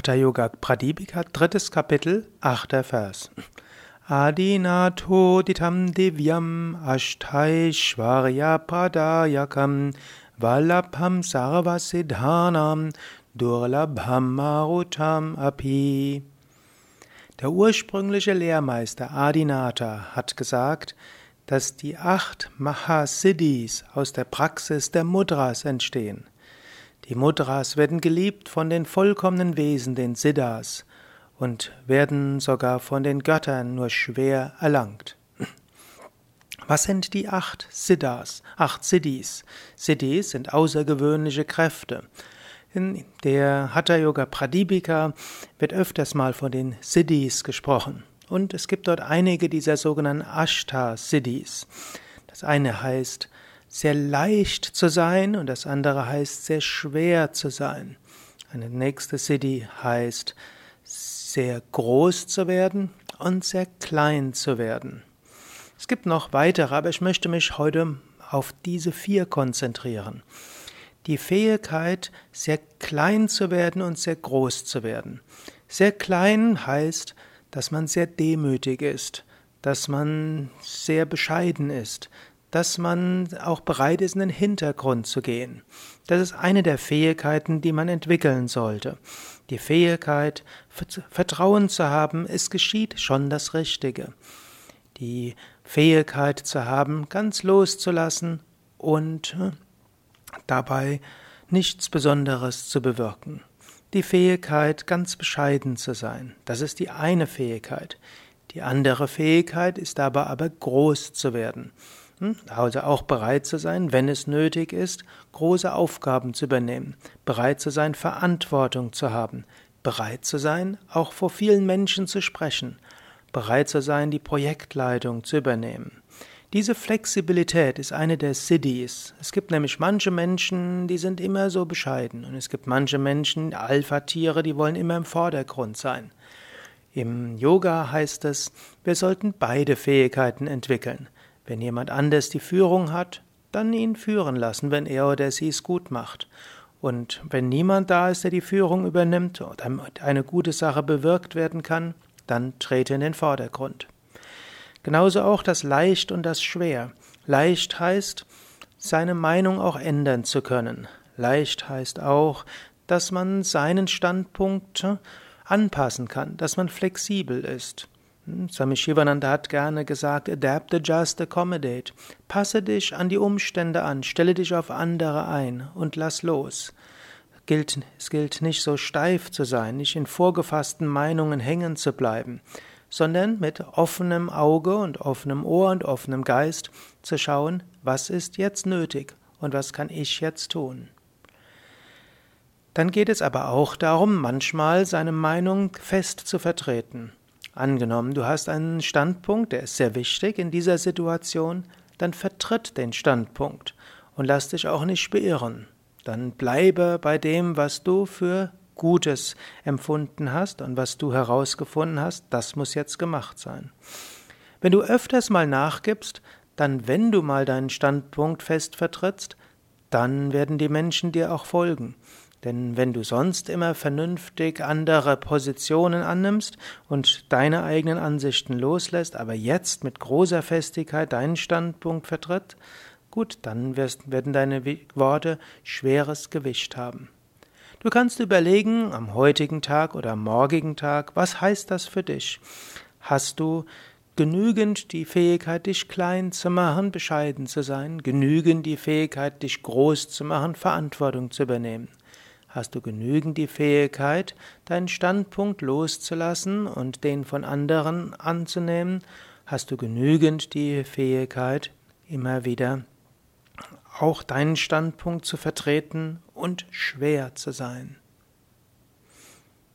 Hatha Yoga Pradipika, drittes Kapitel, achter Vers. Adinato ditam divyam ashtaishvarya pradayakam valabham sarvasiddhanam durlabham marutam api. Der ursprüngliche Lehrmeister Adinata hat gesagt, dass die acht Mahasiddhis aus der Praxis der Mudras entstehen. Die Mudras werden geliebt von den vollkommenen Wesen, den Siddhas, und werden sogar von den Göttern nur schwer erlangt. Was sind die acht Siddhas, acht Siddhis? Siddhis sind außergewöhnliche Kräfte. In der Hatha Yoga Pradipika wird öfters mal von den Siddhis gesprochen. Und es gibt dort einige dieser sogenannten Ashta Siddhis. Das eine heißt sehr leicht zu sein und das andere heißt sehr schwer zu sein. Eine nächste Siddhi heißt sehr groß zu werden und sehr klein zu werden. Es gibt noch weitere, aber ich möchte mich heute auf diese vier konzentrieren. Die Fähigkeit, sehr klein zu werden und sehr groß zu werden. Sehr klein heißt, dass man sehr demütig ist, dass man sehr bescheiden ist, dass man auch bereit ist, in den Hintergrund zu gehen. Das ist eine der Fähigkeiten, die man entwickeln sollte. Die Fähigkeit, Vertrauen zu haben, es geschieht schon das Richtige. Die Fähigkeit zu haben, ganz loszulassen und äh, dabei nichts Besonderes zu bewirken. Die Fähigkeit, ganz bescheiden zu sein. Das ist die eine Fähigkeit. Die andere Fähigkeit ist aber aber groß zu werden. Also auch bereit zu sein, wenn es nötig ist, große Aufgaben zu übernehmen, bereit zu sein, Verantwortung zu haben, bereit zu sein, auch vor vielen Menschen zu sprechen, bereit zu sein, die Projektleitung zu übernehmen. Diese Flexibilität ist eine der Siddhis. Es gibt nämlich manche Menschen, die sind immer so bescheiden und es gibt manche Menschen, Alpha-Tiere, die wollen immer im Vordergrund sein. Im Yoga heißt es, wir sollten beide Fähigkeiten entwickeln. Wenn jemand anders die Führung hat, dann ihn führen lassen, wenn er oder sie es gut macht. Und wenn niemand da ist, der die Führung übernimmt und eine gute Sache bewirkt werden kann, dann trete in den Vordergrund. Genauso auch das Leicht und das Schwer. Leicht heißt, seine Meinung auch ändern zu können. Leicht heißt auch, dass man seinen Standpunkt anpassen kann, dass man flexibel ist. Hm, Swami Shivananda hat gerne gesagt, adapt, adjust, accommodate. Passe dich an die Umstände an, stelle dich auf andere ein und lass los. Es gilt nicht so steif zu sein, nicht in vorgefassten Meinungen hängen zu bleiben, sondern mit offenem Auge und offenem Ohr und offenem Geist zu schauen, was ist jetzt nötig und was kann ich jetzt tun. Dann geht es aber auch darum, manchmal seine Meinung fest zu vertreten. Angenommen, du hast einen Standpunkt, der ist sehr wichtig in dieser Situation, dann vertritt den Standpunkt und lass dich auch nicht beirren. Dann bleibe bei dem, was du für Gutes empfunden hast und was du herausgefunden hast, das muss jetzt gemacht sein. Wenn du öfters mal nachgibst, dann, wenn du mal deinen Standpunkt fest vertrittst, dann werden die Menschen dir auch folgen. Denn wenn du sonst immer vernünftig andere Positionen annimmst und deine eigenen Ansichten loslässt, aber jetzt mit großer Festigkeit deinen Standpunkt vertritt, gut, dann werden deine Worte schweres Gewicht haben. Du kannst überlegen, am heutigen Tag oder am morgigen Tag, was heißt das für dich? Hast du genügend die Fähigkeit, dich klein zu machen, bescheiden zu sein, genügend die Fähigkeit, dich groß zu machen, Verantwortung zu übernehmen? Hast du genügend die Fähigkeit, deinen Standpunkt loszulassen und den von anderen anzunehmen? Hast du genügend die Fähigkeit, immer wieder auch deinen Standpunkt zu vertreten und schwer zu sein?